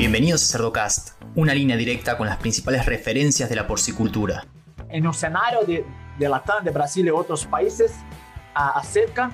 Bienvenidos a Cerdocast, una línea directa con las principales referencias de la porcicultura. En un escenario de, de Latam, de Brasil y otros países, acerca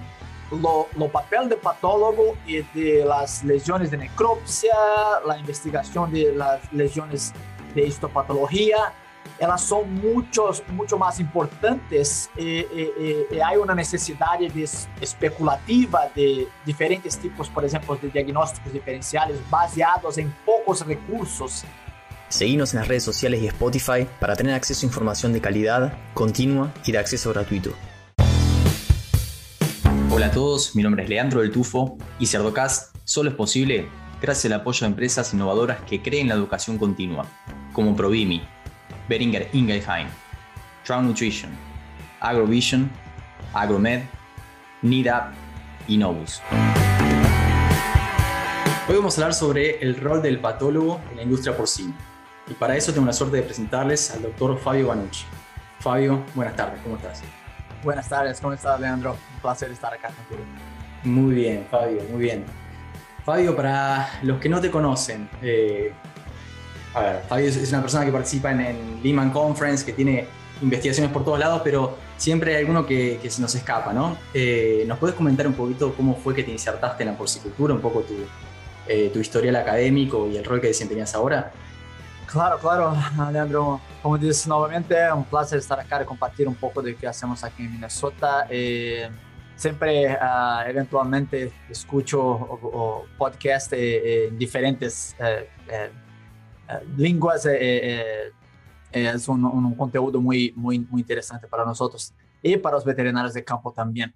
lo, lo, papel de patólogo y de las lesiones de necropsia, la investigación de las lesiones de histopatología, elas são muitos, muito mais importantes e, e, e, há uma necessidade de especulativa de diferentes tipos, por exemplo, de diagnósticos diferenciais baseados em poucos recursos. Seguimos en las redes sociales y Spotify para tener acceso a información de calidad, continua y de acceso gratuito. Hola a todos, mi nombre es Leandro del Tufo y Cerdocast solo es posible gracias al apoyo de empresas innovadoras que creen la educación continua, como Provimi, Beringer Ingelheim, Trout Nutrition, Agrovision, Agromed, NIDAP y Novus. Hoy vamos a hablar sobre el rol del patólogo en la industria porcina. Y para eso tengo la suerte de presentarles al doctor Fabio Banucci. Fabio, buenas tardes, ¿cómo estás? Buenas tardes, ¿cómo estás, Leandro? Un placer estar acá contigo. Muy bien, Fabio, muy bien. Fabio, para los que no te conocen, eh, a ver, Fabio es una persona que participa en, el Lehman Conference, que tiene investigaciones por todos lados, pero siempre hay alguno que, se nos escapa, ¿no? Eh, ¿Nos puedes comentar un poquito cómo fue que te insertaste en la porcicultura, un poco tu, eh, tu historial académico y el rol que desempeñas ahora? Claro, claro, Leandro. Como dices nuevamente, es un placer estar acá y compartir un poco de qué hacemos aquí en Minnesota. Eh, siempre, uh, eventualmente, escucho o, o podcast en diferentes línguas eh, eh, eh, es un, un, conteúdo muy, muy, muy interesante para nosotros y para los veterinarios de campo también.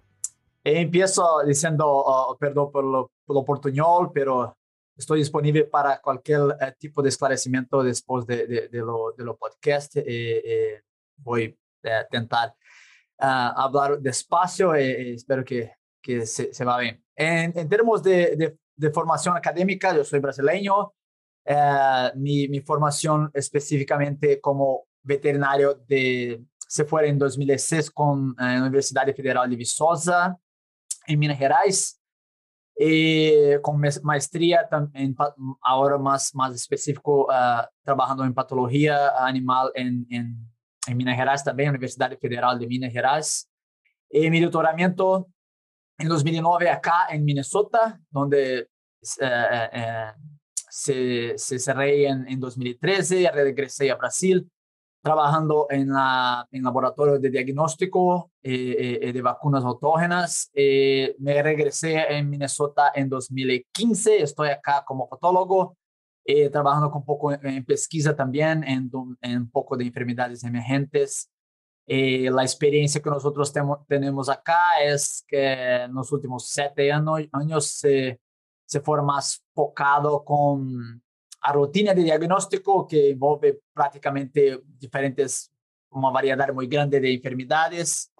empiezo diciendo, oh, perdón por lo, por lo portuñol, pero estoy disponible para cualquier tipo de esclarecimiento después de, de, de lo, de lo podcast. voy a intentar uh, hablar despacio y, espero que, que se, se va bien. En, en términos de, de, formación académica, yo soy brasileño, eh, mi, mi, formación específicamente como veterinario de, se fue en 2006 con eh, la Universidad Federal de Viçosa, en Minas Gerais, y con maestría también, ahora más, más específico, uh, trabajando en patología animal en, en, en Minas Gerais también, Universidad Federal de Minas Gerais. Y mi doctoramiento en 2009 acá en Minnesota, donde uh, se, se cerré en, en 2013, regresé a Brasil trabajando en, la, en laboratorio de diagnóstico eh, eh, de vacunas autógenas. Eh, me regresé en Minnesota en 2015, estoy acá como patólogo, trabajando con poco en, pesquisa también, en, un poco de enfermedades emergentes. la experiencia que nosotros tenemos acá es que en los últimos siete años, años se se fue más focado con a rutina de diagnóstico que envolve prácticamente diferentes, una variedad muy grande de enfermedades.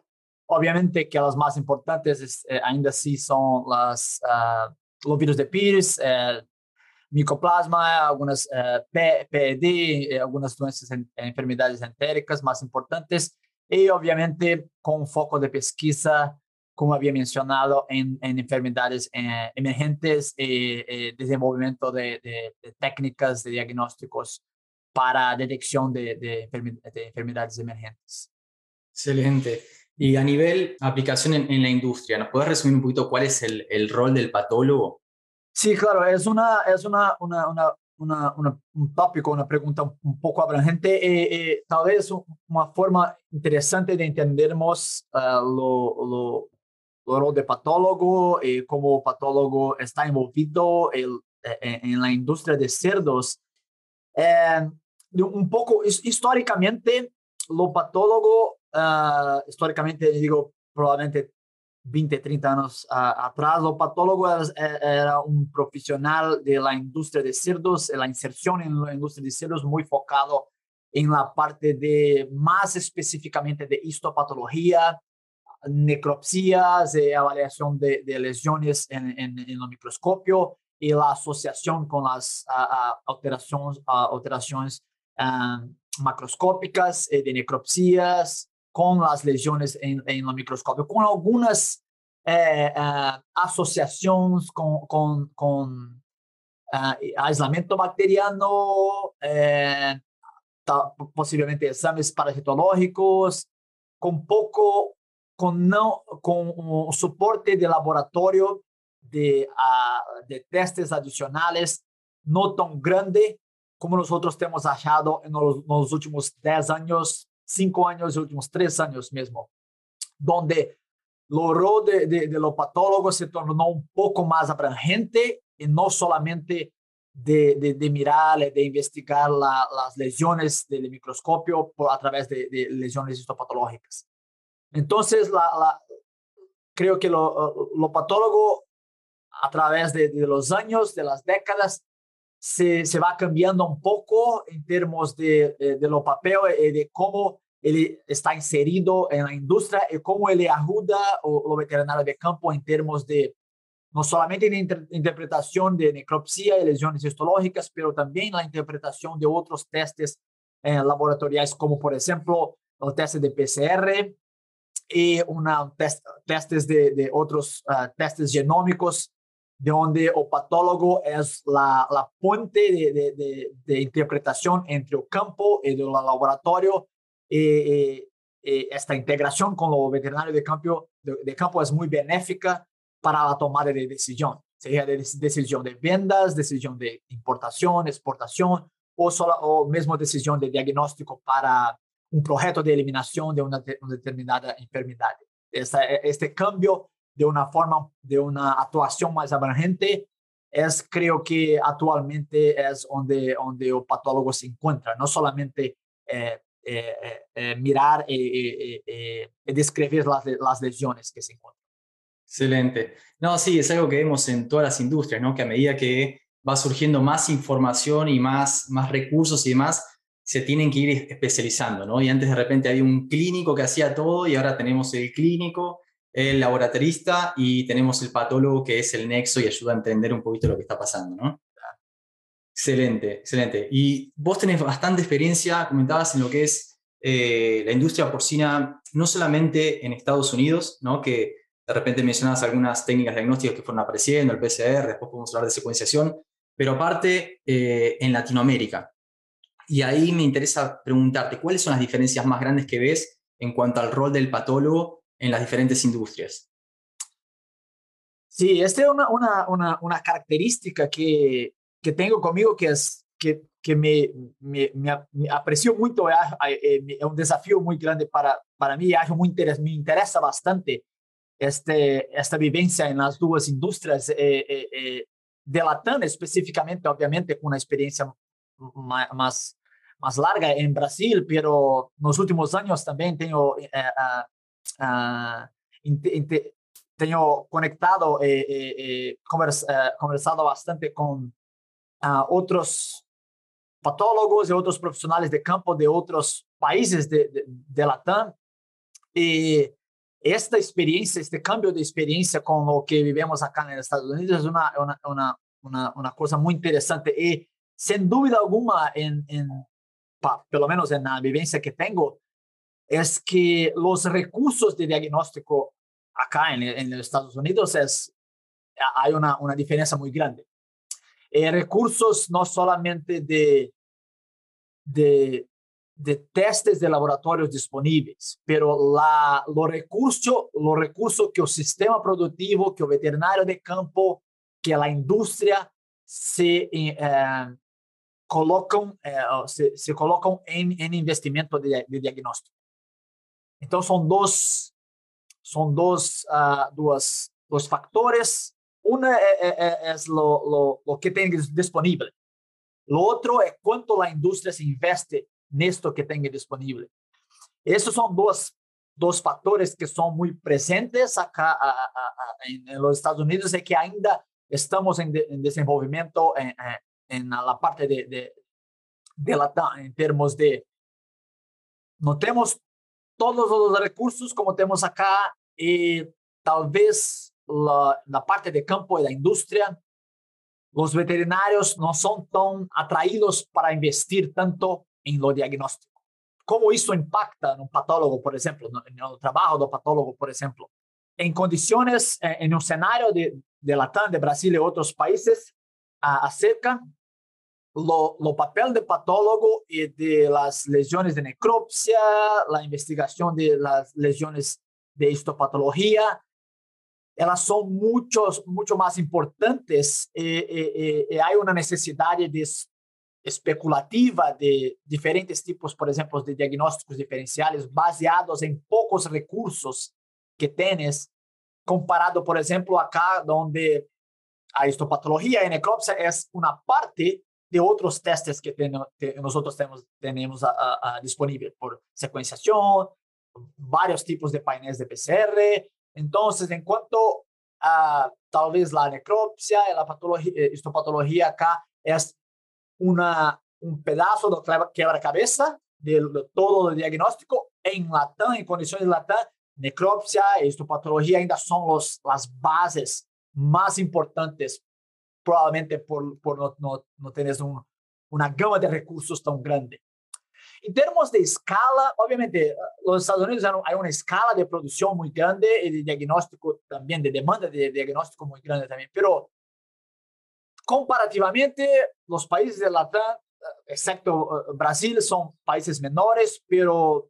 Obviamente que las más importantes eh, ainda así son las, uh, los virus de Pierce, eh, micoplasma, algunas uh, PED, algunas doenças, en, enfermedades entéricas más importantes y obviamente con foco de pesquisa como había mencionado, en, en enfermedades eh, emergentes eh, eh, desenvolvimiento de, de, de, técnicas de diagnósticos para detección de, de, enfermedades emergentes. Excelente. Y a nivel aplicación en, en, la industria, ¿nos puedes resumir un poquito cuál es el, el rol del patólogo? Sí, claro, es, una, es una, una, una, una, una un tópico, una pregunta un, poco abrangente y, tal vez una forma interesante de entendernos uh, lo, lo, rol de patólogo eh, cómo patólogo está envolvido el, en, eh, en, la industria de cerdos. Eh, un poco históricamente, lo patólogo, uh, históricamente digo probablemente 20, 30 años uh, atrás, lo patólogo era, era, un profesional de la industria de cerdos, la inserción en la industria de cerdos muy focado en la parte de más específicamente de histopatología, necropsias, eh, avaliación de, lesiones en, en, el microscopio y la asociación con las alteraciones, alteraciones macroscópicas eh, de necropsias con las lesiones en, en el microscopio, con algunas eh, asociaciones con, con, con aislamiento bacteriano, possivelmente exames parasitológicos, com pouco, com não, com o suporte de laboratório de, uh, de testes adicionais não tão grande como nós temos achado nos, nos últimos 10 anos, 5 anos, últimos 3 anos mesmo, onde o rol de, de, de lo patólogo se tornou um pouco mais abrangente e não solamente de, de, de mirar, de investigar la, las lesiones del microscopio por, a través de, de lesiones histopatológicas. Entonces, la, la, creo que lo, lo, patólogo a través de, de, los años, de las décadas, se, se va cambiando un poco en términos de, de, lo papel y de cómo él está inserido en la industria y cómo él ayuda a los veterinarios de campo en términos de no solamente en la interpretación de necropsia y lesiones histológicas, pero también la interpretación de otros testes eh, laboratoriales, como por ejemplo el test de PCR y una test, testes de, de otros uh, testes genómicos, de donde el patólogo es la, la puente de, de, interpretación entre el campo y el laboratorio. Y, esta integración con los veterinarios de campo, de, campo es muy benéfica para la tomada de decisión, sea de decisión de ventas, decisión de importación, exportación o, solo, o mismo decisión de diagnóstico para un proyecto de eliminación de una, de una determinada enfermedad. Esta, este cambio de una forma, de una actuación más abrangente es creo que actualmente es donde, donde el patólogo se encuentra, no solamente mirar y, describir las, las lesiones que se encuentran. Excelente. No, sí, es algo que vemos en todas las industrias, ¿no? Que a medida que va surgiendo más información y más, más recursos y demás, se tienen que ir especializando, ¿no? Y antes de repente había un clínico que hacía todo y ahora tenemos el clínico, el laboratorista y tenemos el patólogo que es el nexo y ayuda a entender un poquito lo que está pasando, ¿no? Excelente, excelente. Y vos tenés bastante experiencia, comentabas en lo que es eh, la industria porcina, no solamente en Estados Unidos, ¿no? Que de repente mencionabas algunas técnicas diagnósticas que fueron apareciendo, el PCR, después podemos hablar de secuenciación, pero aparte eh, en Latinoamérica. Y ahí me interesa preguntarte, ¿cuáles son las diferencias más grandes que ves en cuanto al rol del patólogo en las diferentes industrias? Sí, esta es una, una, una, característica que, que tengo conmigo que es que, que me, me, me, aprecio mucho, es un desafío muy grande para, para mí, muy interes, me interesa bastante este, esta vivencia en las dos industrias eh, eh, eh, de Latam, específicamente, obviamente, con una experiencia más, más larga en Brasil, pero en los últimos años también tengo, eh, uh, uh, tengo conectado, eh, convers, conversado bastante con otros patólogos y otros profesionales de campo de otros países de, de, de Latam. Y esta experiencia, este cambio de experiencia con lo que vivimos acá en Estados Unidos es una, una, una, una cosa muy interesante y sin duda alguna, en, en pa, pelo menos en la vivencia que tengo, es que los recursos de diagnóstico acá en, en los Estados Unidos es, hay una, una diferencia muy grande. Eh, recursos no solamente de, de de testes de laboratorios disponibles, pero la, los recursos lo recurso que el sistema productivo, que el veterinario de campo, que la industria se eh, colocan, eh, se, se, colocan en, en investimento de, de, diagnóstico. Entonces son dos, son dos, uh, dos, dos factores. Una es, es lo, lo, lo que tiene disponible. Lo otro es cuánto la industria se investe nesto que tenga disponible. Esses são dois, dois fatores que são muito presentes acá a, a, a, em, nos Estados Unidos e que ainda estamos em, de, em desenvolvimento em, em, na parte de, de, de Latam, em termos de não temos todos os recursos como temos acá e talvez la, na parte de campo e da indústria os veterinários não são tão atraídos para investir tanto em lo diagnóstico. Como isso impacta no patólogo, por exemplo, no, no trabalho do patólogo, por exemplo? Em condições, em um cenário de, de Latam, de Brasil e outros países, acerca lo, lo, papel de patólogo y de las lesiones de necropsia, la investigación de las lesiones de histopatología, ellas son muchos, mucho más importantes. Y, y, y hay una necesidad de especulativa de diferentes tipos, por ejemplo, de diagnósticos diferenciales baseados en pocos recursos que tienes, comparado, por ejemplo, acá donde a histopatología y necropsia es una parte de otros testes que, ten, que nosotros tenemos, tenemos a, a, a disponible por secuenciación, varios tipos de painéis de PCR. Entonces, en cuanto a tal vez la necropsia y la patología, eh, histopatología acá es una, un pedazo de quebra-cabeza de, de, todo el diagnóstico en Latam, en condiciones de necropsia y histopatología ainda son los, las bases más importantes probablemente por, por no, no, no tener un, una gama de recursos tan grande. En términos de escala, obviamente, los Estados Unidos hay una escala de producción muy grande y de diagnóstico también, de demanda de diagnóstico muy grande también, pero comparativamente, los países de Latam, excepto Brasil, son países menores, pero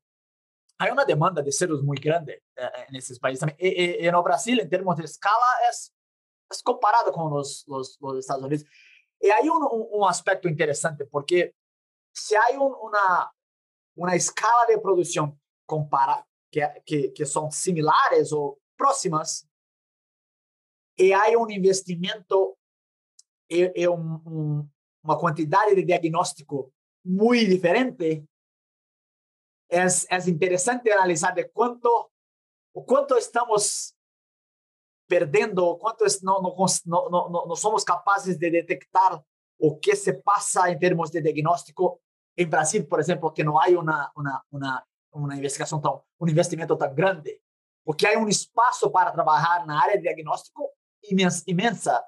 hay una demanda de ceros muy grande en esos países también. Y, y, en Brasil, en términos de escala, es es comparado los, los Estados Unidos. Un, un, un, aspecto interesante porque hay un, una, una escala de producción compara, que, que, que son similares o próximas, y hay un investimento y, y un, un, uma quantidade de diagnóstico muy diferente, es, es interesante analizar de cuánto, cuánto estamos perdendo, cuánto es, no, no, no, no, no somos capaces de detectar o qué se pasa en términos de diagnóstico en Brasil, por ejemplo, que no hay una, una, una, una investigación tan, un investimento tan grande, porque hay un espacio para trabajar en la área de diagnóstico inmensa, inmensa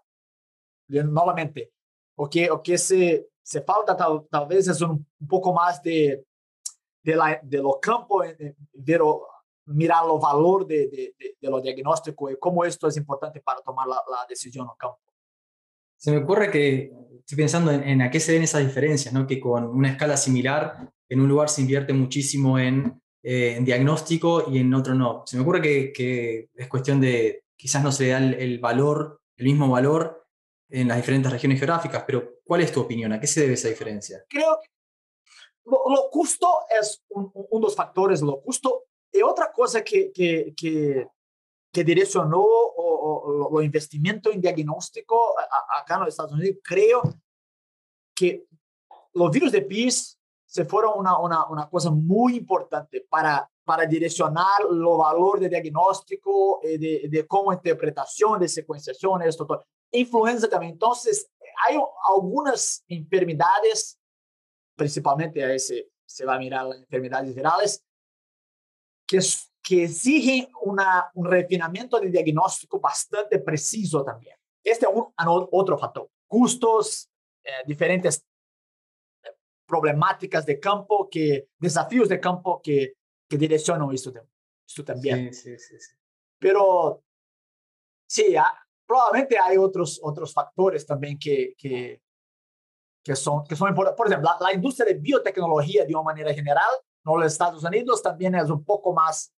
nuevamente, o que, o que se, se falta tal, tal vez es un, un poco más de, de, la, de lo campo, ver mirar o valor de, de, de, de, lo diagnóstico y cómo esto es importante para tomar la, la decisión al campo. Se me ocurre que estoy pensando en, en, a qué se ven esas diferencias, ¿no? que con una escala similar, en un lugar se invierte muchísimo en, eh, en diagnóstico y en otro no. Se me ocurre que, que es cuestión de, quizás no se da el, el, valor, el mismo valor en las diferentes regiones geográficas, pero ¿cuál es tu opinión? ¿A qué se debe esa diferencia? Creo que lo, lo justo es un, un, dos factores, lo justo y otra cosa que, que, que, que direccionó o, o, o, investimento en diagnóstico acá en los Estados Unidos, creo que los virus de PIS se fueron una, una, una cosa muy importante para, para direccionar el valor de diagnóstico y de, de cómo interpretación de secuenciación, esto todo. Influenza también. Entonces, hay algunas enfermedades, principalmente a ese se va a mirar las enfermedades virales, que, que exigen una, un refinamiento de diagnóstico bastante preciso también. Este es un, otro factor. Custos, eh, diferentes eh, problemáticas de campo, que, desafíos de campo que, que direccionan esto, esto también. Sí, sí, sí. Pero sí, ah, probablemente hay otros, otros factores también que, que, que, son, que son importantes. Por ejemplo, la, la industria de biotecnología de una manera general no los Estados Unidos también es un poco más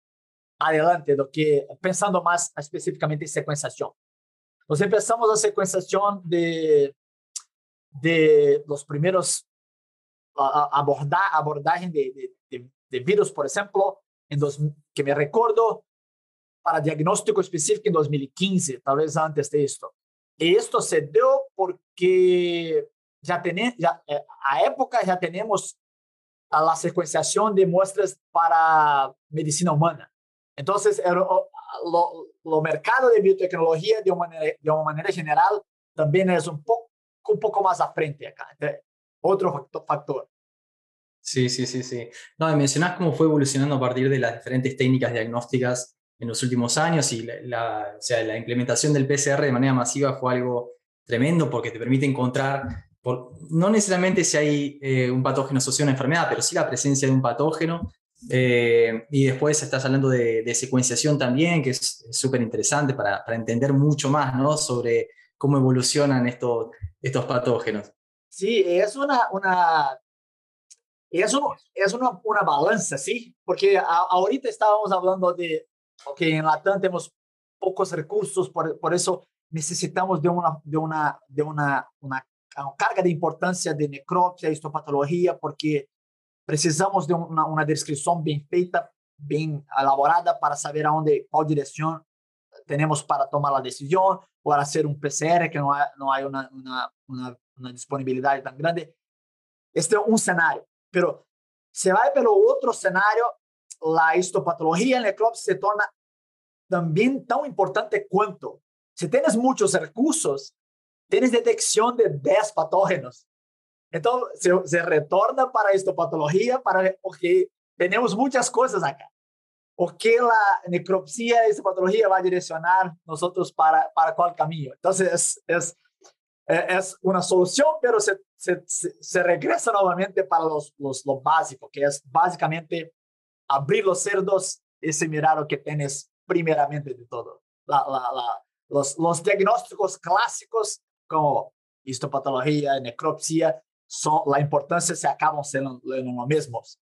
adelante do que pensando más específicamente en secuenciación. Nos empezamos a secuenciación de, de los primeros a, a abordar, abordaje de, de, de, virus, por ejemplo, en dos, que me recuerdo para diagnóstico específico en 2015, tal vez antes de esto. Y esto se dio porque ya, tenemos, ya eh, a época ya tenemos a la secuenciación de muestras para medicina humana. Entonces, el, lo, lo, mercado de biotecnología, de una, manera, de una manera general, también es un poco, un poco más a frente acá. Otro factor. Sí, sí, sí, sí. No, mencionás cómo fue evolucionando a partir de las diferentes técnicas diagnósticas en los últimos años y la, la, o sea, la implementación del PCR de manera masiva fue algo tremendo porque te permite encontrar no necesariamente si hay eh, un patógeno asociado a una enfermedad, pero sí la presencia de un patógeno. Eh, y después estás hablando de, secuenciación también, que es súper interesante para, entender mucho más ¿no? sobre cómo evolucionan estos, estos patógenos. Sí, es una, es, es una, una balanza, ¿sí? Porque ahorita estábamos hablando de, que en Latam tenemos pocos recursos, por, por eso necesitamos de una, de una, de una carga de importancia de necropsia, histopatología, porque precisamos de una, una descripción bien feita, bien elaborada para saber a dónde, cuál dirección tenemos para tomar la decisión, o para hacer un PCR, que una, una, una, una disponibilidad tan grande. Este es un escenario, pero se va pelo otro escenario, la histopatología en necropsia se torna también tan importante cuanto. Si tienes muchos recursos, tienes detección de 10 patógenos. Entonces, se, se retorna para histopatología, para, porque tenemos muchas cosas acá. ¿O qué la necropsia y histopatología va a direccionar nosotros para, para cuál camino? Entonces, es, es una solución, pero se, se, se regresa nuevamente para los, los, lo básico, que es básicamente abrir los cerdos y mirar lo que tienes primeramente de todo. La, la, la, los, los diagnósticos clásicos como histopatología, necropsia, son, la importancia se acaban siendo los mismos.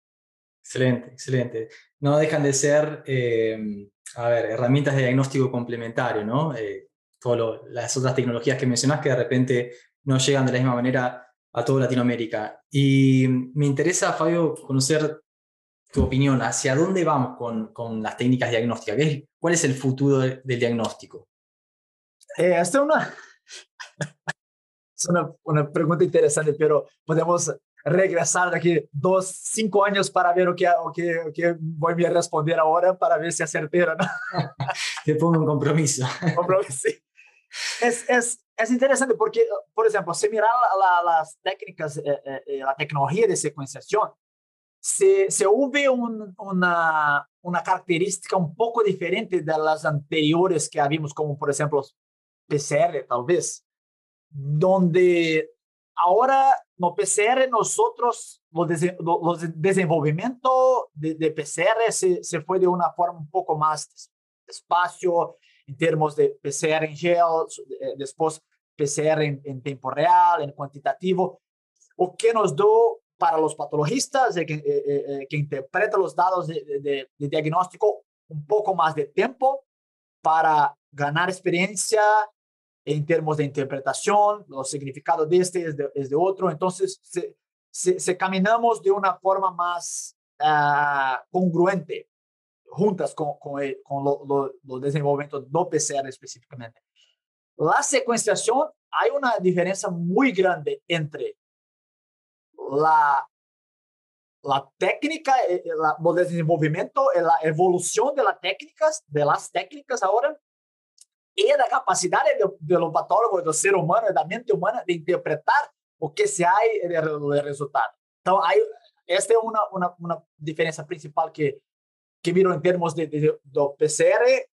Excelente, excelente. No dejan de ser, eh, a ver, herramientas de diagnóstico complementario, ¿no? Eh, todas las otras tecnologías que mencionas que de repente no llegan de la misma manera a toda Latinoamérica. Y me interesa, Fabio, conocer tu opinión, ¿hacia dónde vamos con, con las técnicas diagnósticas? ¿Cuál es el futuro del diagnóstico? Eh, esta es una, es una, una, pregunta interesante, pero podemos regresar de aquí dos, cinco años para ver o que, o que, o que voy a responder ahora para ver si es certero. ¿no? Te pongo un compromiso. compromiso. Es, es, es interesante porque, por ejemplo, si mirar la, la, las técnicas, eh, eh, la tecnología de secuenciación, se, se hubo un, una, una característica un poco diferente de las anteriores que habíamos, como por ejemplo PCR, tal vez, donde ahora no PCR nosotros, los, los desenvolvimiento de, de PCR se, se, fue de una forma un poco más despacio en términos de PCR en gel, eh, después PCR en, en tiempo real, en cuantitativo, o que nos dio para los patologistas eh, que, eh, que interpretan los datos de, de, de diagnóstico un poco más de tiempo para ganar experiencia en términos de interpretación, los significados de este es de, es de otro. Entonces, se, se, se, caminamos de una forma más uh, congruente, juntas con, con, el, con lo, lo, lo desenvolvimiento PCR específicamente. La secuenciación, hay una diferencia muy grande entre la, la técnica, la, el desenvolvimiento, la evolución de las técnicas, de las técnicas ahora, e da capacidade do, do patólogo, do ser humano, da mente humana, de interpretar o que se há de resultado. Então, aí, esta uma, uma diferença principal que, que em termos de, de, PCR,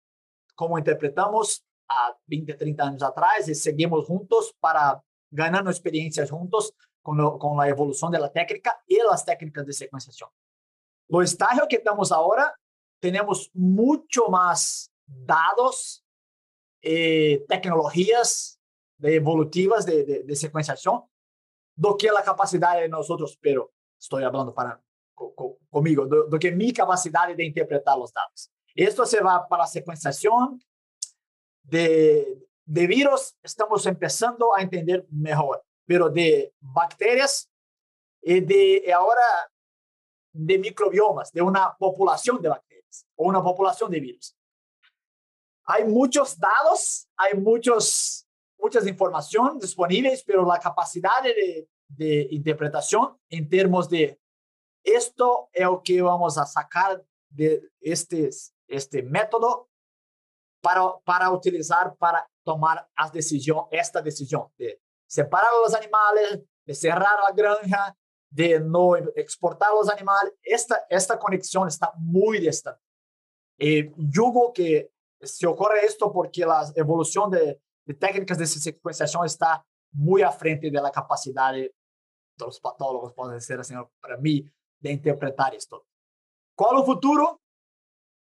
como interpretamos há 20, 30 anos atrás, e seguimos juntos para ganhando experiências juntos com, o, com a evolução da técnica e as técnicas de sequenciação. No estágio que estamos agora, temos muito mais dados eh, tecnologías de evolutivas de, de, de, secuenciación. Do que la capacidad de nosotros, pero estoy hablando para co, conmigo, do, do, que mi capacidad de interpretar los datos. Esto se va para secuenciación de, de virus, estamos empezando a entender mejor, pero de bacterias y de ahora de microbiomas, de una población de bacterias o una población de virus hay muchos datos, hay muchos, muchas información disponibles, pero la capacidad de, de interpretación en términos de esto es lo que vamos a sacar de este, este método para, para utilizar para tomar as decisión, esta decisión de separar los animales, de cerrar la granja, de no exportar los animales. Esta, esta conexión está muy distante. Y yo que se ocurre esto porque la evolución de, de técnicas de secuenciación está muy a frente de la capacidad de, los patólogos, puede ser así, para mí, de interpretar esto. ¿Cuál es el futuro?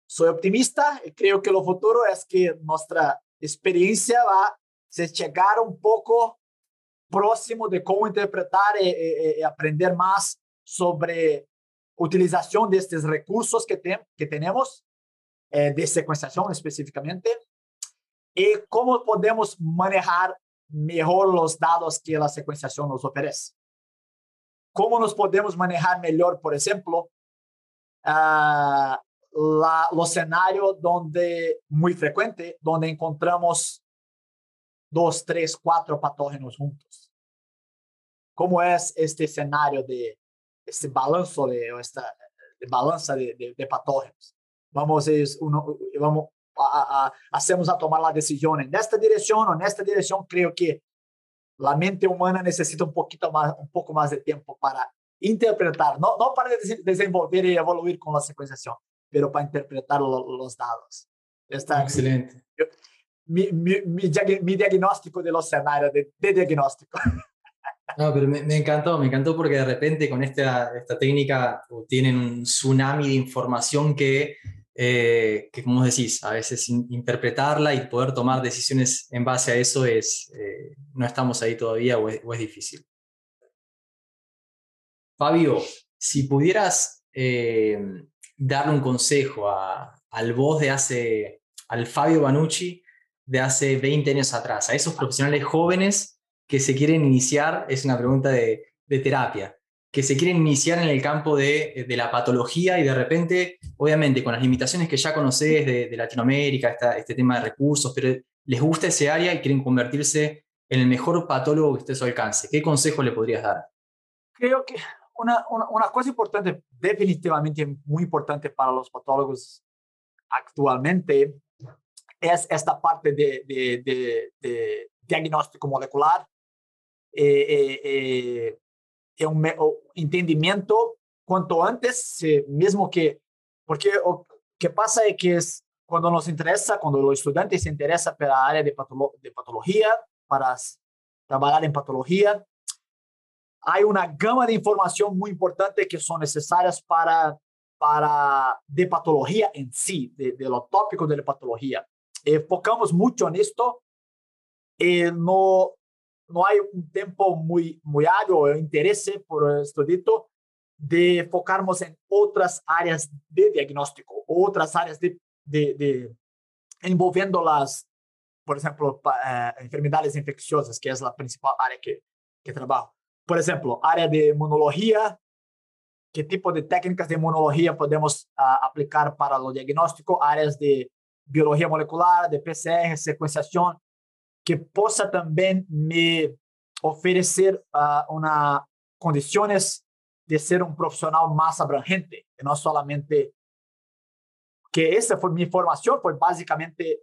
Soy optimista y creo que lo futuro es que nuestra experiencia va se llegar un poco próximo de cómo interpretar y, aprender más sobre utilización de estos recursos que tenemos, eh, de secuenciación específicamente, y cómo podemos manejar mejor los datos que la secuenciación nos ofrece. Cómo nos podemos manejar mejor, por ejemplo, uh, la, los escenarios donde, muy frecuente, donde encontramos dos, tres, cuatro patógenos juntos. ¿Cómo es este escenario de este balanzo de, esta de balanza de, de, patógenos? Vamos, es uno, vamos a, a, hacemos a tomar la decisión en esta dirección o en esta dirección. Creo que la mente humana necesita un poquito más, un poco más de tiempo para interpretar, no, no para desenvolver y evoluir con la secuenciación, pero para interpretar lo, los dados. Está Excelente. Mi, mi, mi, mi, diagnóstico de los escenarios de, de diagnóstico. No, pero me, me, encantó, me encantó porque de repente con esta, esta técnica tienen un tsunami de información que, eh, que, como decís, a veces interpretarla y poder tomar decisiones en base a eso es, eh, no estamos ahí todavía o es, difícil. Fabio, si pudieras eh, darle un consejo al voz de hace, al Fabio Banucci de hace 20 años atrás, a esos profesionales jóvenes que se quieren iniciar, es una pregunta de, terapia, que se quieren iniciar en el campo de, la patología y de repente, obviamente, con las limitaciones que ya conoces de, Latinoamérica, este tema de recursos, pero les gusta ese área y quieren convertirse en el mejor patólogo que esté a su alcance. ¿Qué consejo le podrías dar? Creo que una, una, cosa importante, definitivamente muy importante para los patólogos actualmente, es esta parte de, de, de, diagnóstico molecular eh, eh, eh, y un, entendimiento cuanto antes, mismo que, porque lo que pasa es que es cuando nos interesa, cuando los estudiantes se interesan por la área de, de patología, para trabajar en patología, hay una gama de información muy importante que son necesarias para, para de patología en sí, de, de lo tópico de la patología. Enfocamos mucho en esto. Eh, no, no hay un tiempo muy, muy hábil o interés por esto de enfocarnos en otras áreas de diagnóstico, otras áreas de, de, de envolviendo las, por ejemplo, eh, enfermedades infecciosas, que es la principal área que, que trabajo. Por exemplo, área de imunologia, que tipo de técnicas de imunologia podemos uh, aplicar para o diagnóstico, áreas de biologia molecular, de PCR, sequenciação, que possa também me oferecer uh, uma condições de ser um profissional mais abrangente, e não que essa foi minha formação, foi basicamente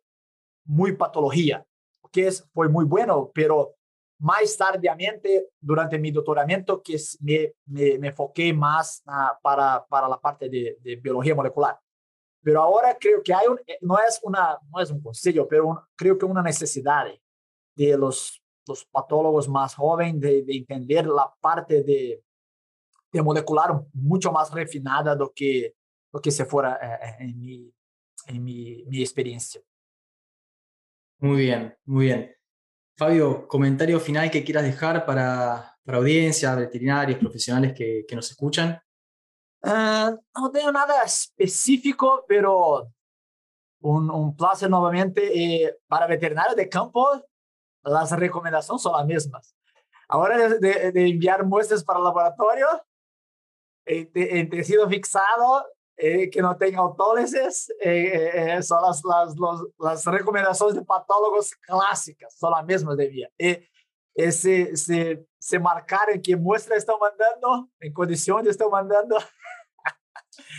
muito patologia, o que foi muito bueno, pero más tardiamente, durante mi doctoramiento, que me, me, me enfoqué más uh, para, para la parte de, de, biología molecular. Pero ahora creo que hay un, eh, no es, una, no es un consejo, pero un, creo que una necesidad de los, los patólogos más jóvenes de, de entender la parte de, de, molecular mucho más refinada do que, do que se fuera eh, en, mi, en mi, mi experiencia. Muy bien, muy bien. Fabio, comentario final que quieras dejar para, para audiencia, veterinarios, profesionales que, que nos escuchan. Uh, no tengo nada específico, pero un, un placer nuevamente. Eh, para veterinarios de campo, las recomendaciones son las mismas. Ahora de, de, de enviar muestras para el laboratorio, en, en tejido fixado, eh, que no tenga autólisis, eh, eh, son las, las, los, las recomendaciones de patólogos clásicas, son las mismas de vía. Y, se, se, se marcar qué muestra están mandando, en condiciones están mandando.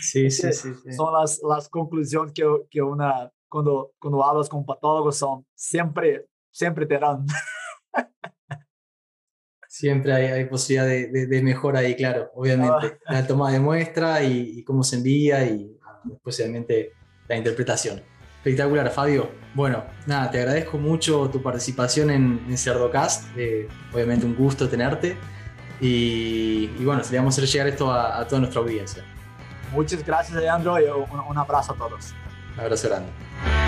Sí, sí, sí, sí, Son las, las conclusiones que, que una, cuando, cuando hablas con patólogos, son siempre, siempre te dan. Siempre hay, hay posibilidad de, de, mejora ahí, claro, obviamente. Ah. La toma de muestra y, cómo se envía y después, obviamente, la interpretación. Espectacular, Fabio. Bueno, nada, te agradezco mucho tu participación en, en Cerdocast. Eh, obviamente, un gusto tenerte. Y, y, bueno, le vamos a hacer llegar esto a, a, toda nuestra audiencia. Muchas gracias, Leandro, y un, un abrazo a todos. Un abrazo grande.